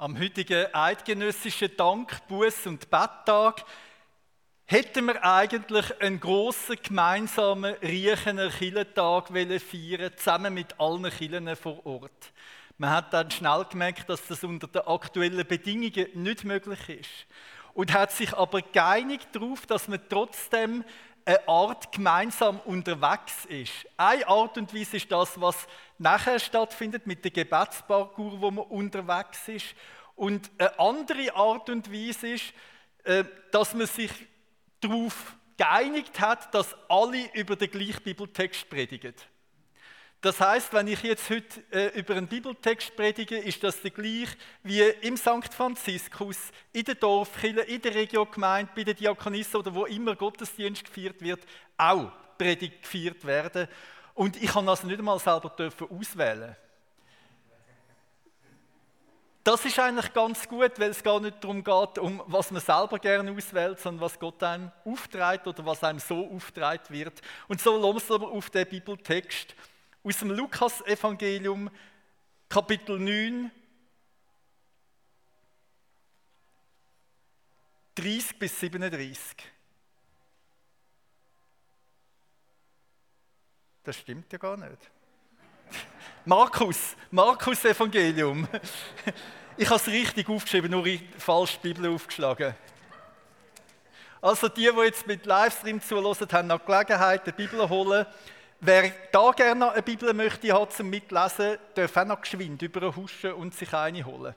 Am heutigen eidgenössischen Dank, Buß- und Betttag hätten wir eigentlich einen grossen gemeinsamen Riechener Kirchentag feiern zusammen mit allen Kirchen vor Ort. Man hat dann schnell gemerkt, dass das unter den aktuellen Bedingungen nicht möglich ist. Und hat sich aber geeinigt darauf, dass man trotzdem eine Art gemeinsam unterwegs ist. Eine Art und Weise ist das, was nachher stattfindet mit dem Gebetsparcours, wo man unterwegs ist. Und eine andere Art und Weise ist, äh, dass man sich darauf geeinigt hat, dass alle über den gleichen Bibeltext predigen. Das heißt, wenn ich jetzt heute äh, über einen Bibeltext predige, ist das der gleich wie im St. Franziskus, in der Dorfkirche, in der Regiogemeinde, bei der Diakonissen oder wo immer Gottesdienst gefeiert wird, auch Predigt gefeiert werden. Und ich kann also nicht einmal selber dürfen auswählen. Das ist eigentlich ganz gut, weil es gar nicht darum geht, um was man selber gerne auswählt, sondern was Gott einem aufträgt oder was einem so aufträgt wird. Und so lassen wir auf den Bibeltext aus dem Lukas-Evangelium, Kapitel 9, 30 bis 37. Das stimmt ja gar nicht. Markus, Markus Evangelium. Ich habe es richtig aufgeschrieben, nur falsch die Bibel aufgeschlagen. Also die, die jetzt mit Livestream zuhören, haben noch Gelegenheit, die Bibel holen. Wer da gerne eine Bibel möchte haben zum Mitlesen, darf auch noch geschwind überhuschen und sich eine holen.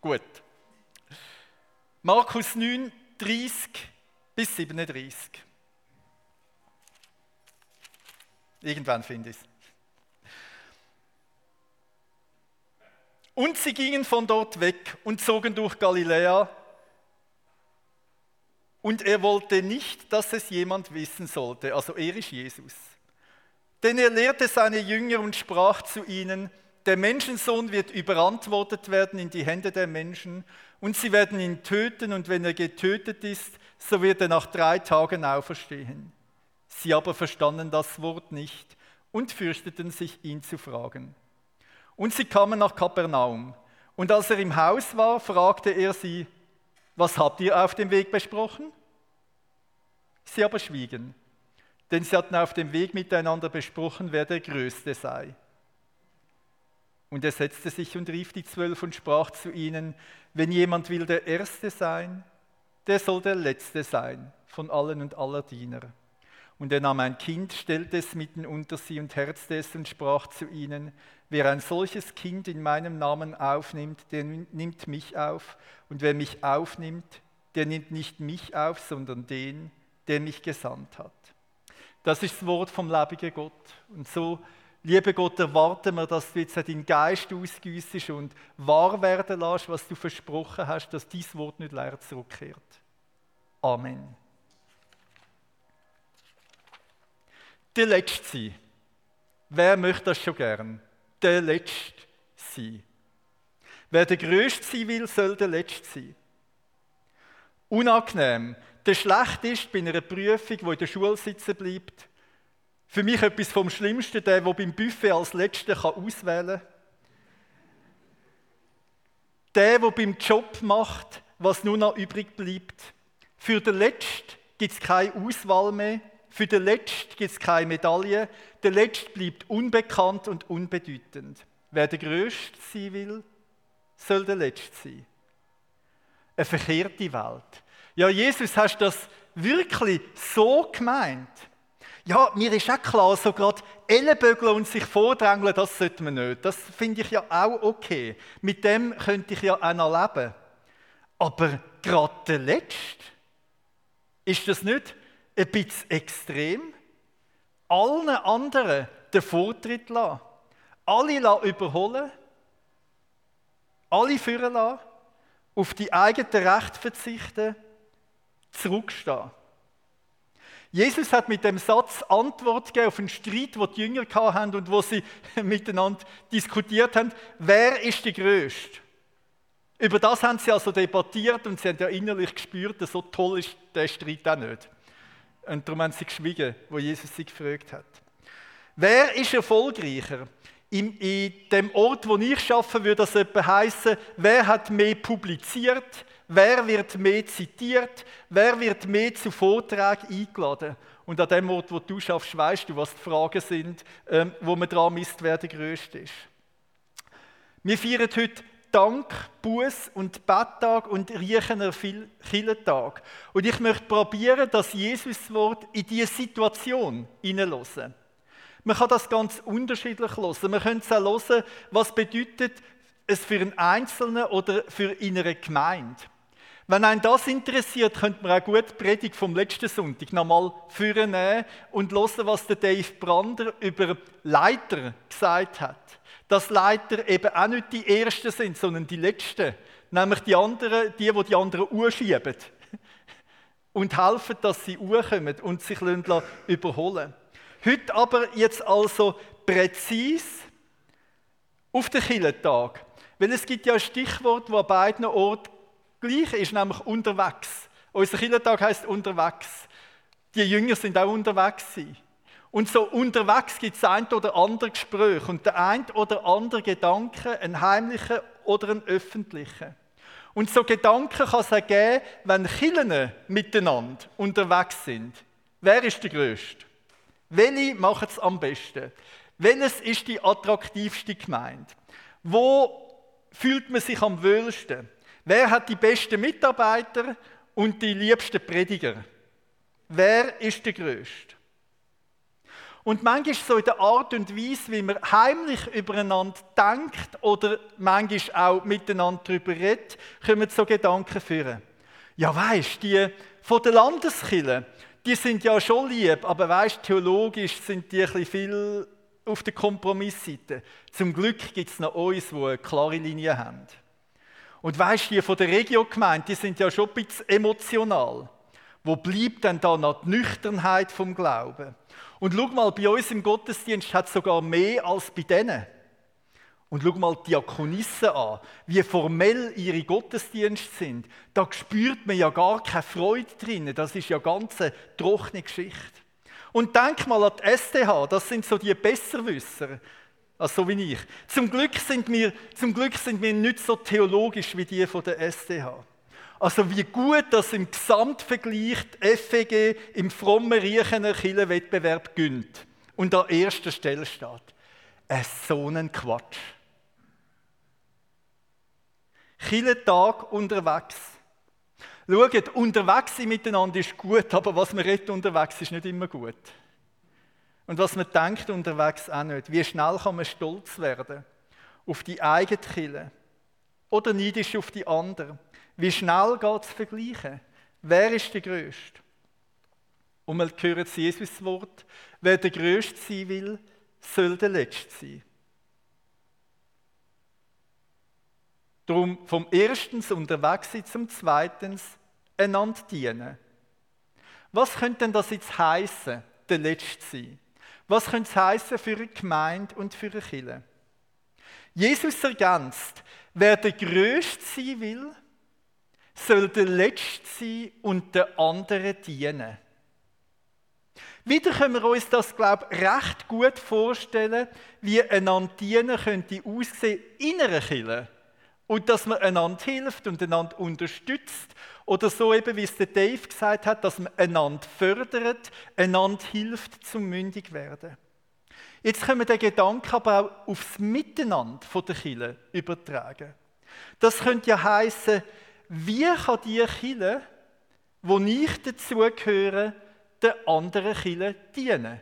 Gut. Markus 9, 30 bis 37. Irgendwann finde ich es. Und sie gingen von dort weg und zogen durch Galiläa und er wollte nicht, dass es jemand wissen sollte. Also er ist Jesus. Denn er lehrte seine Jünger und sprach zu ihnen, der Menschensohn wird überantwortet werden in die Hände der Menschen und sie werden ihn töten und wenn er getötet ist, so wird er nach drei Tagen auferstehen. Sie aber verstanden das Wort nicht und fürchteten sich, ihn zu fragen. Und sie kamen nach Kapernaum. Und als er im Haus war, fragte er sie, was habt ihr auf dem Weg besprochen? Sie aber schwiegen, denn sie hatten auf dem Weg miteinander besprochen, wer der Größte sei. Und er setzte sich und rief die Zwölf und sprach zu ihnen, wenn jemand will der Erste sein, der soll der Letzte sein von allen und aller Diener. Und er nahm ein Kind, stellte es mitten unter sie und herzte es und sprach zu ihnen, wer ein solches Kind in meinem Namen aufnimmt, der nimmt mich auf. Und wer mich aufnimmt, der nimmt nicht mich auf, sondern den, der mich gesandt hat. Das ist das Wort vom lebendigen Gott. Und so, liebe Gott, erwarten wir, dass du jetzt deinen Geist ausgüssest und wahr werden lässt, was du versprochen hast, dass dies Wort nicht leer zurückkehrt. Amen. Der Letzte sein. Wer möchte das schon gern? Der Letzte sein. Wer der Größte sein will, soll der Letzte sein. Unangenehm. Der schlecht ist bei einer Prüfung, die in der Schule sitzen bleibt. Für mich etwas vom Schlimmsten, der, der beim Buffet als Letzter auswählen kann. Der, der beim Job macht, was nur noch übrig bleibt. Für den Letzten gibt es keine Auswahl mehr. Für den Letzten gibt es keine Medaille. Der Letzte bleibt unbekannt und unbedeutend. Wer der Größte sein will, soll der Letzte sein. Eine verkehrte Welt. Ja, Jesus, hast du das wirklich so gemeint? Ja, mir ist auch klar, so gerade Ellenbögeln und sich vordrängeln, das sollte man nicht. Das finde ich ja auch okay. Mit dem könnte ich ja auch noch leben. Aber gerade der Letzte, ist das nicht ein bisschen extrem? Allen anderen den Vortritt lassen. Alle lassen überholen. Alle führen lassen. Auf die eigenen Rechte verzichten zurückstehen. Jesus hat mit dem Satz Antwort gegeben auf einen Streit, den die Jünger hatten und wo sie miteinander diskutiert haben, wer ist der Größte? Über das haben sie also debattiert und sie haben ja innerlich gespürt, so toll ist der Streit auch nicht. Und darum haben sie geschwiegen, wo Jesus sie gefragt hat. Wer ist erfolgreicher? in, in dem Ort, wo ich arbeite, würde das etwa heißen, wer hat mehr publiziert, wer wird mehr zitiert, wer wird mehr zu Vorträgen eingeladen. Und an dem Ort, wo du schaffst, weißt du, was die Fragen sind, ähm, wo man dran misst, wer der Größte ist. Wir feiern heute Dank, Buß und Betttag und Riechener Killentag. Und ich möchte probieren, das Jesuswort in diese Situation hineinzuhören. Man kann das ganz unterschiedlich hören. Man könnte es auch hören, was bedeutet es für einen Einzelnen oder für eine Gemeinde. Wenn einen das interessiert, könnte man auch gut die Predigt vom letzten Sonntag nochmal führen und hören, was der Dave Brander über Leiter gesagt hat. Dass Leiter eben auch nicht die Ersten sind, sondern die Letzten. Nämlich die anderen, die, die die anderen urschieben. Und helfen, dass sie urkommen und sich überholen Heute aber jetzt also präzis auf den Killentag. Weil es gibt ja ein Stichwort, das an beiden Orten gleich ist, nämlich unterwegs. Unser Killentag heißt unterwegs. Die Jünger sind auch unterwegs. Gewesen. Und so unterwegs gibt es ein oder andere Gespräch und der ein oder andere Gedanke, ein heimlicher oder ein öffentlicher. Und so Gedanken kann es auch geben, wenn Killen miteinander unterwegs sind. Wer ist der Größte? Welche machen es am besten? Welches ist die attraktivste Gemeinde? Wo fühlt man sich am wohlsten? Wer hat die besten Mitarbeiter und die liebsten Prediger? Wer ist der Größte? Und manchmal so in der Art und Weise, wie man heimlich übereinander denkt oder manchmal auch miteinander darüber redet, kommen so Gedanken führen. Ja, weißt die von der Landeskirche, die sind ja schon lieb, aber weißt, theologisch sind die ein bisschen viel auf der Kompromissseite. Zum Glück gibt es noch uns, die eine klare Linie haben. Und weißt du, die von der Regio gemeint, die sind ja schon ein bisschen emotional. Wo bleibt denn da noch die Nüchternheit vom Glauben? Und schau mal, bei uns im Gottesdienst hat es sogar mehr als bei denen. Und schau mal die Diakonissen an, wie formell ihre Gottesdienste sind. Da spürt man ja gar keine Freude drin. Das ist ja ganz eine trockene Geschichte. Und denk mal an die STH, das sind so die Besserwisser, also so wie ich. Zum Glück, sind wir, zum Glück sind wir nicht so theologisch wie die von der STH. Also wie gut, dass im Gesamtvergleich die FEG im frommen Riechener Kirchenwettbewerb gönnt und an erster Stelle steht. Es so ein Quatsch. Kirchentag unterwegs. Schaut, unterwegs sein miteinander ist gut, aber was man redet unterwegs ist nicht immer gut. Und was man denkt unterwegs auch nicht. Wie schnell kann man stolz werden auf die eigene Kille oder neidisch auf die andere. Wie schnell geht es vergleichen? Wer ist der Größte? Und wir hören das Jesus-Wort, wer der Größte sein will, soll der Letzte sein. Darum vom erstens unterwegs zum zweitens einander dienen. Was könnte denn das jetzt heißen, der Letzte sein? Was könnte es heißen für eine Gemeinde und für eine Kirche? Jesus ergänzt, wer der Größte sein will, soll der Letzte sein und der andere dienen. Wieder können wir uns das, glaube ich, recht gut vorstellen, wie einander dienen könnte aussehen in einer Kirche. Und dass man einander hilft und einander unterstützt. Oder so eben, wie es der Dave gesagt hat, dass man einander fördert, einander hilft zum mündig werden. Jetzt können wir den Gedanken aber auch aufs Miteinander der Kirche übertragen. Das könnte ja heißen, wie kann die Kirche, wo nicht dazugehören, der anderen Kirche dienen?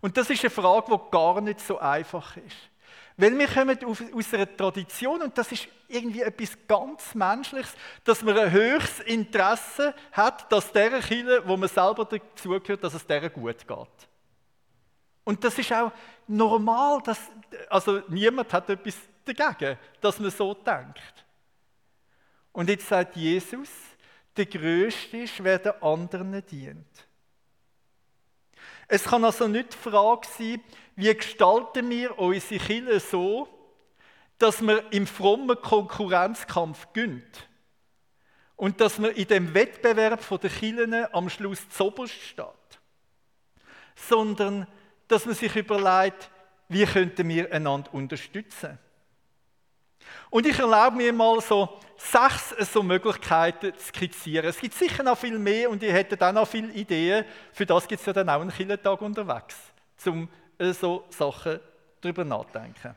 Und das ist eine Frage, die gar nicht so einfach ist. Weil wir kommen aus einer Tradition und das ist irgendwie etwas ganz Menschliches, dass man ein höchstes Interesse hat, dass der Kirche, wo man selber dazugehört, dass es der gut geht. Und das ist auch normal, dass, also niemand hat etwas dagegen, dass man so denkt. Und jetzt sagt Jesus, der Größte ist, wer den anderen dient. Es kann also nicht die Frage sein, wie gestalten wir unsere Kirche so, dass man im frommen Konkurrenzkampf gönnt und dass man in dem Wettbewerb der Kirchen am Schluss zoberst steht, sondern dass man sich überlegt, wie könnten wir einander unterstützen. Und ich erlaube mir mal so sechs so Möglichkeiten zu skizzieren. Es gibt sicher noch viel mehr und ihr hättet auch noch viele Ideen. Für das gibt es ja dann auch einen Killentag unterwegs, um äh, so Sachen darüber nachzudenken.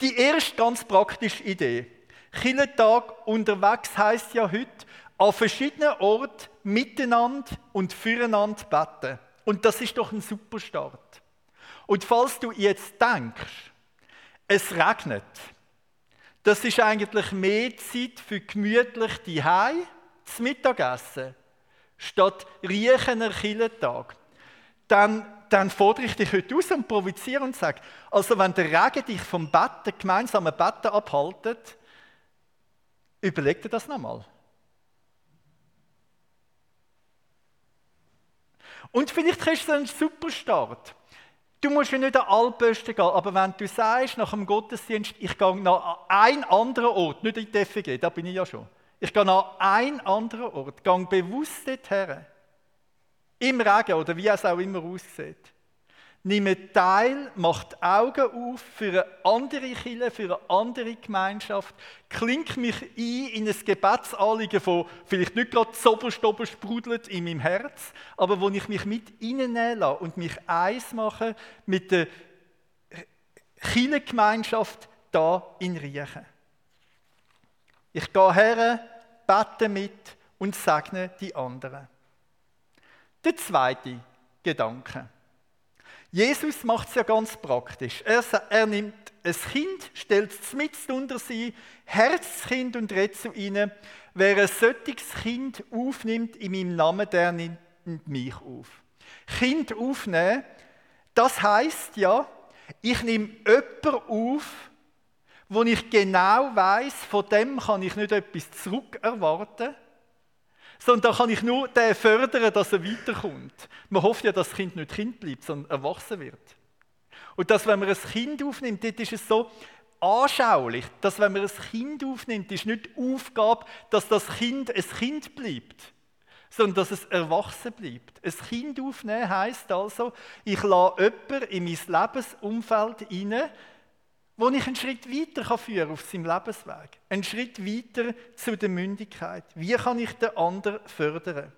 Die erste ganz praktische Idee. Killentag unterwegs heißt ja heute, an verschiedenen Orten miteinander und füreinander beten. Und das ist doch ein super Start. Und falls du jetzt denkst, es regnet, das ist eigentlich mehr Zeit für gemütlich die zum Mittagessen, statt riechener Killentag. Dann, dann fordere ich dich heute aus und provoziere und sage, also wenn der Regen dich vom Betten, gemeinsamen Betten abhaltet, überleg dir das nochmal. Und vielleicht kriegst du einen super Start. Du musst ja nicht an Altbösten gehen, aber wenn du sagst, nach dem Gottesdienst, ich gehe nach einem anderen Ort, nicht in die FG, da bin ich ja schon. Ich gehe nach einem anderen Ort, gehe bewusst dorthin. Im Regen oder wie es auch immer aussieht. Nimm teil, mach die Augen auf für eine andere Kirche, für eine andere Gemeinschaft. Klink mich ein in ein Gebetsanliegen, von vielleicht nicht gerade zoberstober sprudelt in meinem Herz, aber wo ich mich mit reinnehmen lasse und mich eins mache mit der Kirchengemeinschaft da in Riechen. Ich gehe her, bete mit und segne die anderen. Der zweite Gedanke. Jesus macht es ja ganz praktisch. Er, er nimmt ein Kind, stellt es mit unter sie, herzt das Kind und redet zu ihnen. Wer ein solches Kind aufnimmt in meinem Namen, der nimmt mich auf. Kind aufnehmen, das heißt ja, ich nehme jemanden auf, wo ich genau weiß, von dem kann ich nicht etwas zurückerwarten, sondern da kann ich nur den fördern, dass er weiterkommt. Man hofft ja, dass das Kind nicht Kind bleibt, sondern erwachsen wird. Und dass, wenn man ein Kind aufnimmt, dort ist es so anschaulich, dass, wenn man ein Kind aufnimmt, ist nicht die Aufgabe, dass das Kind ein Kind bleibt, sondern dass es erwachsen bleibt. Ein Kind aufnehmen heisst also, ich lasse jemanden in mein Lebensumfeld hinein, wo ich einen Schritt weiter kann führen auf seinem Lebensweg. Einen Schritt weiter zu der Mündigkeit. Wie kann ich den anderen fördern?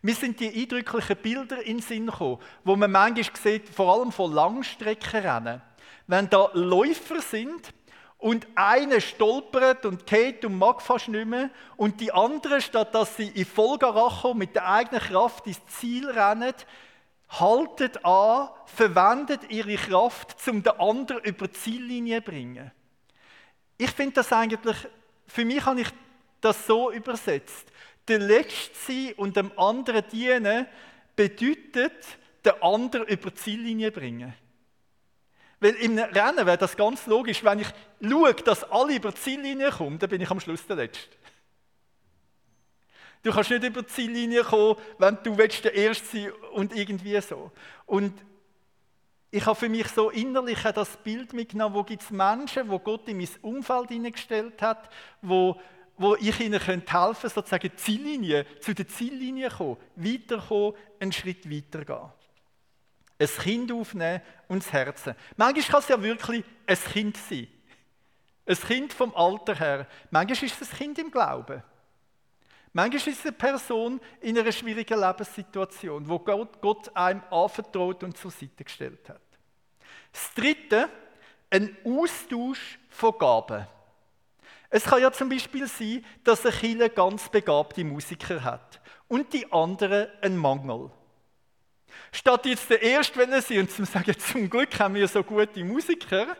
Mir sind die eindrücklichen Bilder in den Sinn gekommen, wo man manchmal sieht, vor allem von Langstreckenrennen. Wenn da Läufer sind und einer stolpert und geht und mag fast nicht mehr und die anderen, statt dass sie in Vollgaracho mit der eigenen Kraft ins Ziel rennen, haltet an, verwendet ihre Kraft, um den anderen über die Ziellinie zu bringen. Ich finde das eigentlich, für mich habe ich das so übersetzt. Der Letzte sein und dem anderen dienen bedeutet, den anderen über die Ziellinie bringen. Weil im Rennen wäre das ganz logisch, wenn ich schaue, dass alle über die Ziellinie kommen, dann bin ich am Schluss der Letzte. Du kannst nicht über die Ziellinie kommen, wenn du willst der Erste sein und irgendwie so. Und ich habe für mich so innerlich das Bild mitgenommen, wo gibt es Menschen, wo Gott in mein Umfeld hineingestellt hat, wo, wo ich ihnen helfen könnte, sozusagen Ziellinie, zu der Ziellinie kommen, weiterkommen, einen Schritt weitergehen. Ein Kind aufnehmen und das Herzen. Manchmal kann es ja wirklich ein Kind sein. Ein Kind vom Alter her. Manchmal ist es ein Kind im Glauben. Manchmal ist eine Person in einer schwierigen Lebenssituation, wo Gott, Gott einem anvertraut und zur Seite gestellt hat. Das Dritte, ein Austausch von Gaben. Es kann ja zum Beispiel sein, dass ein Kind ganz begabte Musiker hat und die anderen einen Mangel. Statt jetzt der Erste sie und zu sagen, zum Glück haben wir so gute Musiker,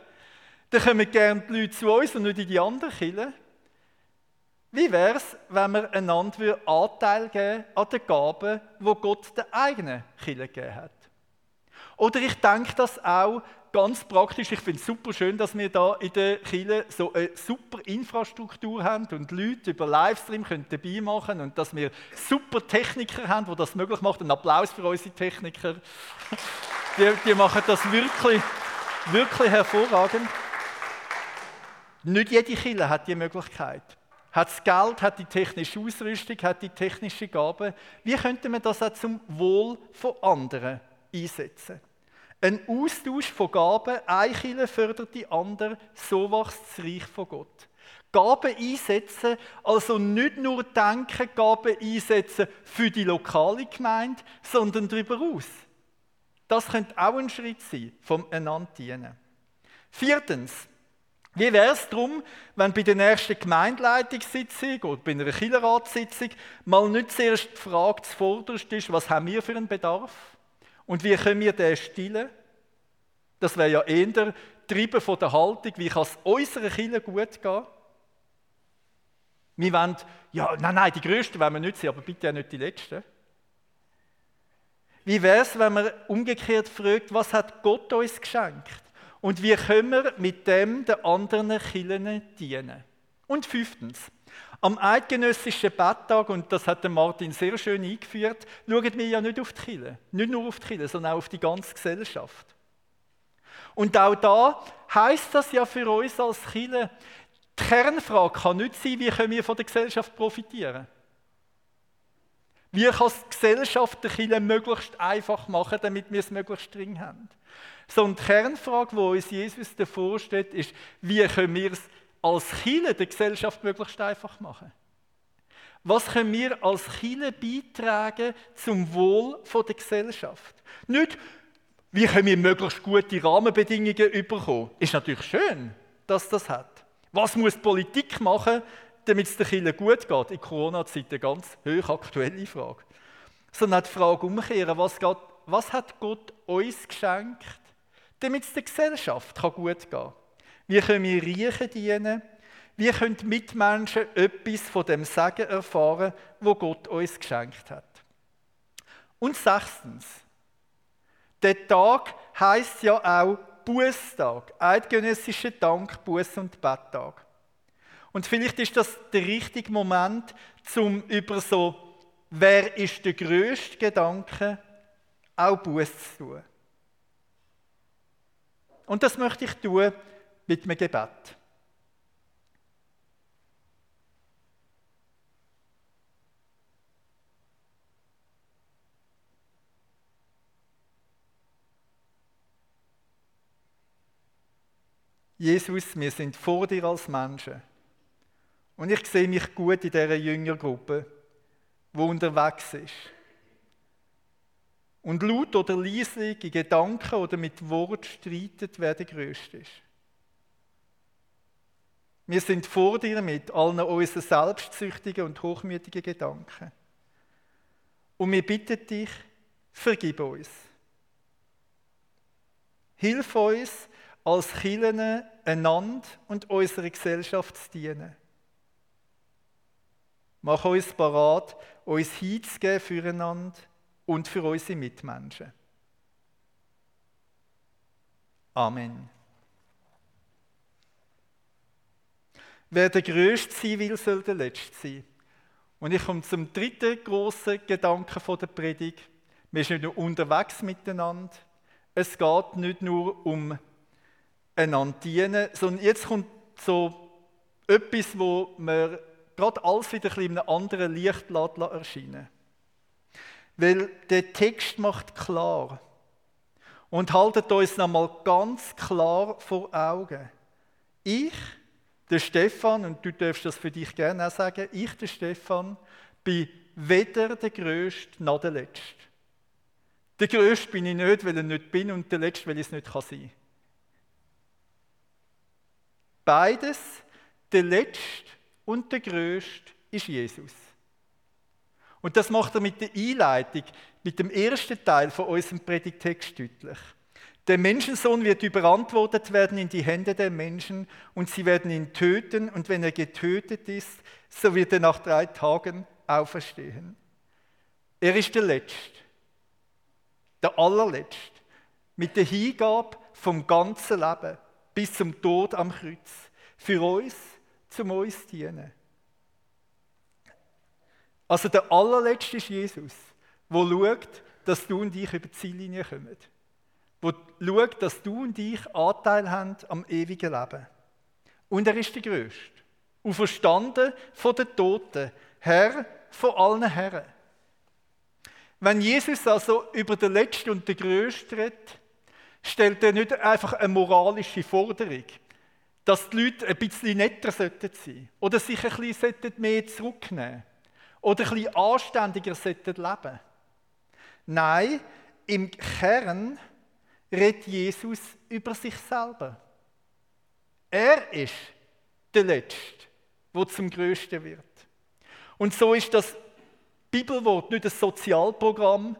dann kommen gerne die Leute zu uns und nicht in die anderen Kirchen. Wie wäre es, wenn wir einander Anteil geben an den Gaben, wo Gott der eigenen Kirche gegeben hat? Oder ich denke das auch ganz praktisch. Ich finde es super schön, dass wir da in der Kirche so eine super Infrastruktur haben und Leute über Livestream können dabei machen und dass wir super Techniker haben, die das möglich machen. Ein Applaus für unsere Techniker. Die, die machen das wirklich, wirklich hervorragend. Nicht jede Kirche hat die Möglichkeit hat das Geld, hat die technische Ausrüstung, hat die technische Gabe. Wie könnte man das auch zum Wohl von anderen einsetzen? Ein Austausch von Gaben, Kirche fördert die andere, so wächst das Reich von Gott. Gaben einsetzen, also nicht nur denken, Gaben einsetzen für die lokale Gemeinde, sondern darüber aus. Das könnte auch ein Schritt sein, vom einander dienen. Viertens, wie wäre es darum, wenn bei der nächsten Gemeindeleitungssitzung oder bei einer Killerratssitzung mal nicht zuerst die Frage zuvorderst ist, was haben wir für einen Bedarf und wie können wir den stillen? Das wäre ja eher Treiben von der Haltung, wie kann es unserer Kirche gut gehen? Wir wollen, ja, nein, nein, die Größten wollen wir nicht sein, aber bitte auch nicht die Letzten. Wie wäre es, wenn man umgekehrt fragt, was hat Gott uns geschenkt? Und wie können wir mit dem den anderen Kirchen dienen? Und fünftens, am eidgenössischen Betttag, und das hat Martin sehr schön eingeführt, schauen wir ja nicht auf die Kirche, nicht nur auf die Kirche, sondern auch auf die ganze Gesellschaft. Und auch da heißt das ja für uns als Kirche, die Kernfrage kann nicht sein, wie können wir von der Gesellschaft profitieren. Wie kann es die Gesellschaft der Kirche möglichst einfach machen, damit wir es möglichst dringend haben? Sondern die Kernfrage, die uns Jesus davor steht, ist, wie können wir es als Kirche der Gesellschaft möglichst einfach machen? Was können wir als Kirche beitragen zum Wohl der Gesellschaft? Nicht, wie können wir möglichst gute Rahmenbedingungen bekommen? Ist natürlich schön, dass das hat. Was muss die Politik machen, damit es den Kindern gut geht? In Corona-Zeiten eine ganz hochaktuelle Frage. Sondern die Frage umkehren, was, geht, was hat Gott uns geschenkt, damit es der Gesellschaft gut gehen kann? Wie können wir Riechen dienen? Wie können Mitmenschen etwas von dem Segen erfahren, wo Gott uns geschenkt hat? Und sechstens, der Tag heißt ja auch Bußtag, eidgenössischer Dank, Buß- und Betttag. Und vielleicht ist das der richtige Moment, zum über so, wer ist der größte Gedanke, auch Buß zu tun. Und das möchte ich tun mit einem Gebet. Jesus, wir sind vor dir als Menschen. Und ich sehe mich gut in dieser Jüngergruppe, wo unterwegs ist. Und laut oder leise in Gedanken oder mit Wort streitet, wer der Größte ist. Wir sind vor dir mit allen unseren selbstsüchtigen und hochmütigen Gedanken. Und wir bitten dich, vergib uns. Hilf uns, als Kirchen einander und unserer Gesellschaft zu dienen. Mach uns parat, uns hinzugeben füreinander und für unsere Mitmenschen. Amen. Wer der Größte sein will, soll der Letzte sein. Und ich komme zum dritten großen Gedanken der Predigt. Wir sind nicht nur unterwegs miteinander. Es geht nicht nur um einander dienen, sondern jetzt kommt so etwas, wo man gerade alles wieder in einem anderen Licht erscheinen Weil der Text macht klar und haltet uns nochmal ganz klar vor Augen. Ich, der Stefan, und du darfst das für dich gerne auch sagen, ich, der Stefan, bin weder der Größte noch der Letzte. Der Größte bin ich nicht, weil ich nicht bin, und der Letzte, weil ich es nicht sein kann. Beides, der Letzte und der Größte, ist Jesus. Und das macht er mit der Einleitung, mit dem ersten Teil von unserem Predigtext deutlich. Der Menschensohn wird überantwortet werden in die Hände der Menschen und sie werden ihn töten und wenn er getötet ist, so wird er nach drei Tagen auferstehen. Er ist der Letzte, der Allerletzte, mit der Hingabe vom ganzen Leben bis zum Tod am Kreuz. Für uns, zum uns dienen. Also der allerletzte ist Jesus, wo schaut, dass du und ich über die Ziellinie kommen. Wo schaut, dass du und ich Anteil haben am ewigen Leben. Und er ist der Größte. Und verstanden von den Toten, Herr von allen Herren. Wenn Jesus also über den Letzten und den Größten redet, stellt er nicht einfach eine moralische Forderung, dass die Leute ein bisschen netter sein sollten oder sich ein bisschen mehr zurücknehmen oder ein bisschen anständiger sollten leben. Nein, im Kern redet Jesus über sich selber. Er ist der Letzte, der zum Größten wird. Und so ist das Bibelwort nicht ein Sozialprogramm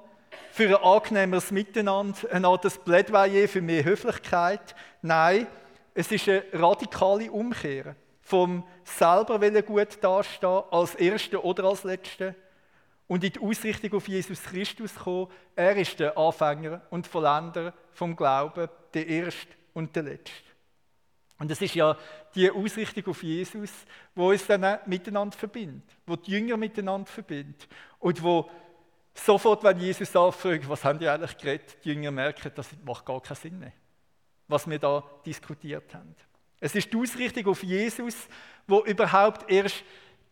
für ein angenehmeres Miteinander, ein Art Plädoyer für mehr Höflichkeit. Nein, es ist eine radikale Umkehr vom selber gut dastehen als Erste oder als Letzte und in die Ausrichtung auf Jesus Christus kommen. Er ist der Anfänger und Vollender vom Glauben, der Erste und der Letzte. Und es ist ja die Ausrichtung auf Jesus, wo uns dann miteinander verbindet, wo die Jünger miteinander verbindet und wo sofort, wenn Jesus anfragt, was haben die eigentlich geredet, die Jünger merken, das macht gar keinen Sinn mehr, was wir da diskutiert haben. Es ist die Ausrichtung auf Jesus, wo überhaupt erst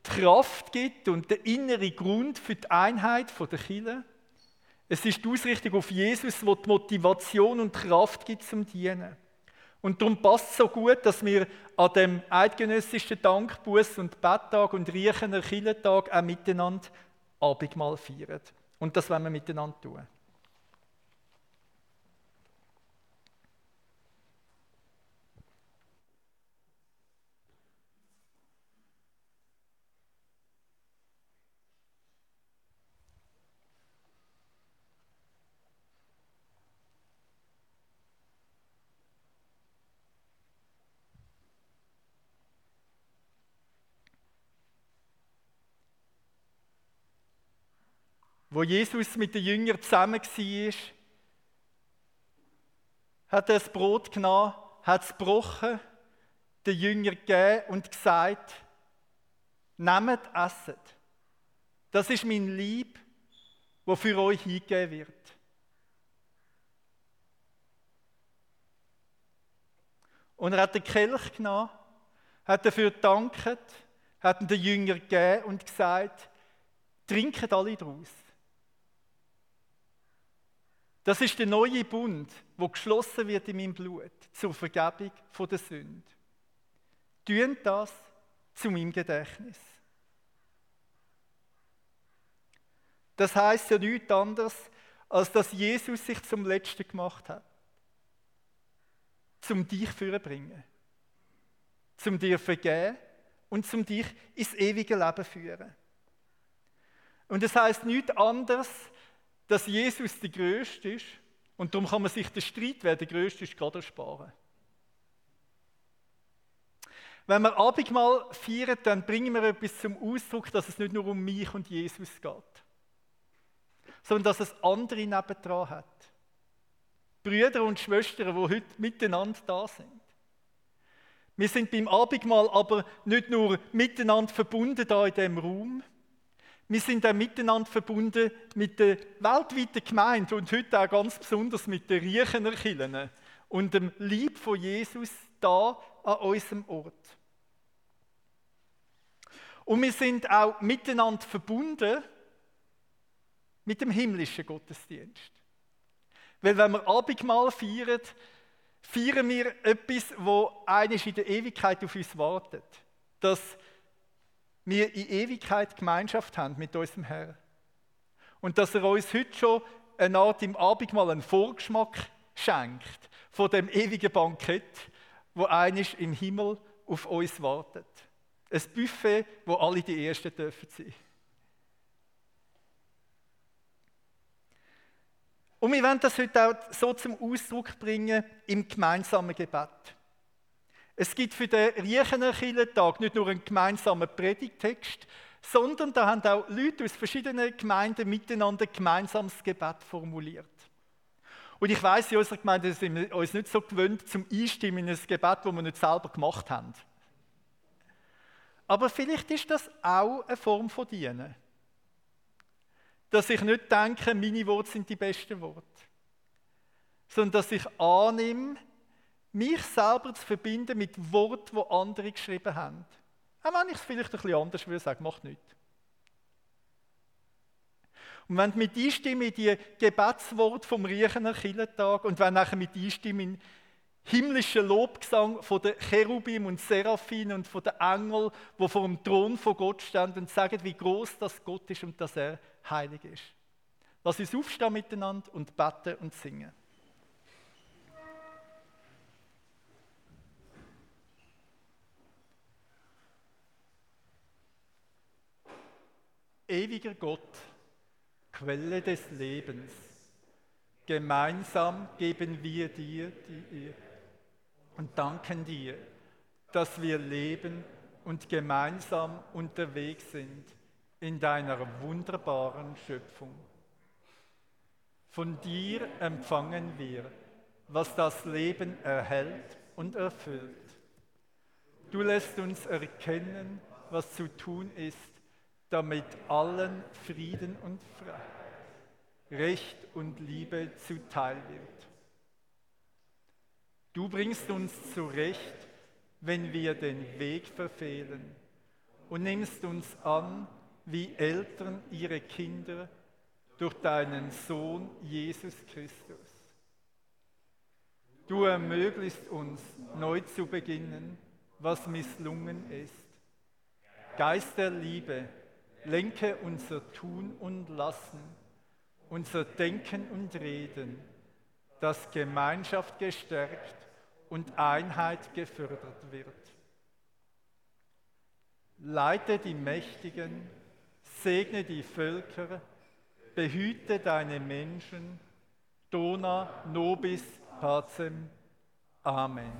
die Kraft gibt und der innere Grund für die Einheit der Kirche. Es ist die Ausrichtung auf Jesus, wo die Motivation und Kraft gibt zum Dienen. Und darum passt es so gut, dass wir an dem eidgenössischen Dankbuß und Betttag und Riechener Kirchentag auch miteinander Abendmahl feiern. Und das wollen wir miteinander tun. Wo Jesus mit den Jüngern zusammen war, hat er das Brot genommen, hat es gebrochen, den Jüngern gegeben und gesagt, nehmt, esset. Das ist mein Lieb, wo für euch hingegeben wird. Und er hat den Kelch genommen, hat dafür gedankt, hat den Jüngern gegeben und gesagt, trinket alle daraus. Das ist der neue Bund, wo geschlossen wird in meinem Blut zur Vergebung der Sünde. Tun das zu meinem Gedächtnis. Das heißt ja nichts anderes, als dass Jesus sich zum Letzten gemacht hat. Zum dich führen Zum dir vergeben und zum dich ins ewige Leben führen. Und das heißt nichts anderes, dass Jesus der Größte ist und darum kann man sich den Streit, wer der Größte ist, gerade ersparen. Wenn wir Abendmahl feiern, dann bringen wir etwas zum Ausdruck, dass es nicht nur um mich und Jesus geht, sondern dass es andere nebendran hat. Brüder und Schwestern, die heute miteinander da sind. Wir sind beim Abendmahl aber nicht nur miteinander verbunden da in dem Raum, wir sind auch miteinander verbunden mit der weltweiten Gemeinde und heute auch ganz besonders mit den Riechener Kirchen und dem Lieb von Jesus da an unserem Ort. Und wir sind auch miteinander verbunden mit dem himmlischen Gottesdienst. Weil wenn wir Abendmahl feiern, feiern wir etwas, wo eines in der Ewigkeit auf uns wartet. Das wir in Ewigkeit Gemeinschaft haben mit unserem Herrn. Und dass er uns heute schon eine Art im Abendmahl einen Vorgeschmack schenkt von dem ewigen Bankett, wo einisch im Himmel auf uns wartet. Ein Buffet, wo alle die Ersten dürfen sein. Und wir wollen das heute auch so zum Ausdruck bringen im gemeinsamen Gebet. Es gibt für den Riechener Kirchentag nicht nur einen gemeinsamen Predigtext, sondern da haben auch Leute aus verschiedenen Gemeinden miteinander ein gemeinsames Gebet formuliert. Und ich weiß, in unserer Gemeinde sind wir uns nicht so gewöhnt zum Einstimmen in ein Gebet, das wir nicht selber gemacht haben. Aber vielleicht ist das auch eine Form von Dienen. Dass ich nicht denke, meine Worte sind die besten Worte. Sondern dass ich annehme, mich selber zu verbinden mit Worten, die andere geschrieben haben. Auch wenn ich es vielleicht ein bisschen anders würde sagen, macht nichts. Und wenn du mit einstimmen in die Gebetswort vom Riechener Killentag und wenn nachher mit einstimmen in himmlischen Lobgesang von den Cherubim und Seraphim und von den Engeln, wo vor dem Thron von Gott stehen und sagen, wie groß das Gott ist und dass er heilig ist. Lass uns aufstehen miteinander und beten und singen. Ewiger Gott, Quelle des Lebens, gemeinsam geben wir dir die Ehre und danken dir, dass wir leben und gemeinsam unterwegs sind in deiner wunderbaren Schöpfung. Von dir empfangen wir, was das Leben erhält und erfüllt. Du lässt uns erkennen, was zu tun ist, damit allen Frieden und Freiheit, Recht und Liebe zuteil wird. Du bringst uns zurecht, wenn wir den Weg verfehlen und nimmst uns an wie Eltern ihre Kinder durch deinen Sohn Jesus Christus. Du ermöglichst uns neu zu beginnen, was misslungen ist. Geist der Liebe, lenke unser Tun und Lassen, unser Denken und Reden, dass Gemeinschaft gestärkt und Einheit gefördert wird. Leite die Mächtigen, segne die Völker, behüte deine Menschen, dona nobis pacem. Amen.